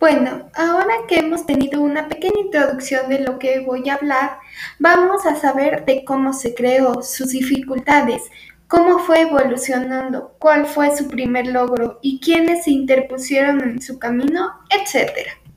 Bueno, ahora que hemos tenido una pequeña introducción de lo que voy a hablar, vamos a saber de cómo se creó, sus dificultades, cómo fue evolucionando, cuál fue su primer logro y quiénes se interpusieron en su camino, etc.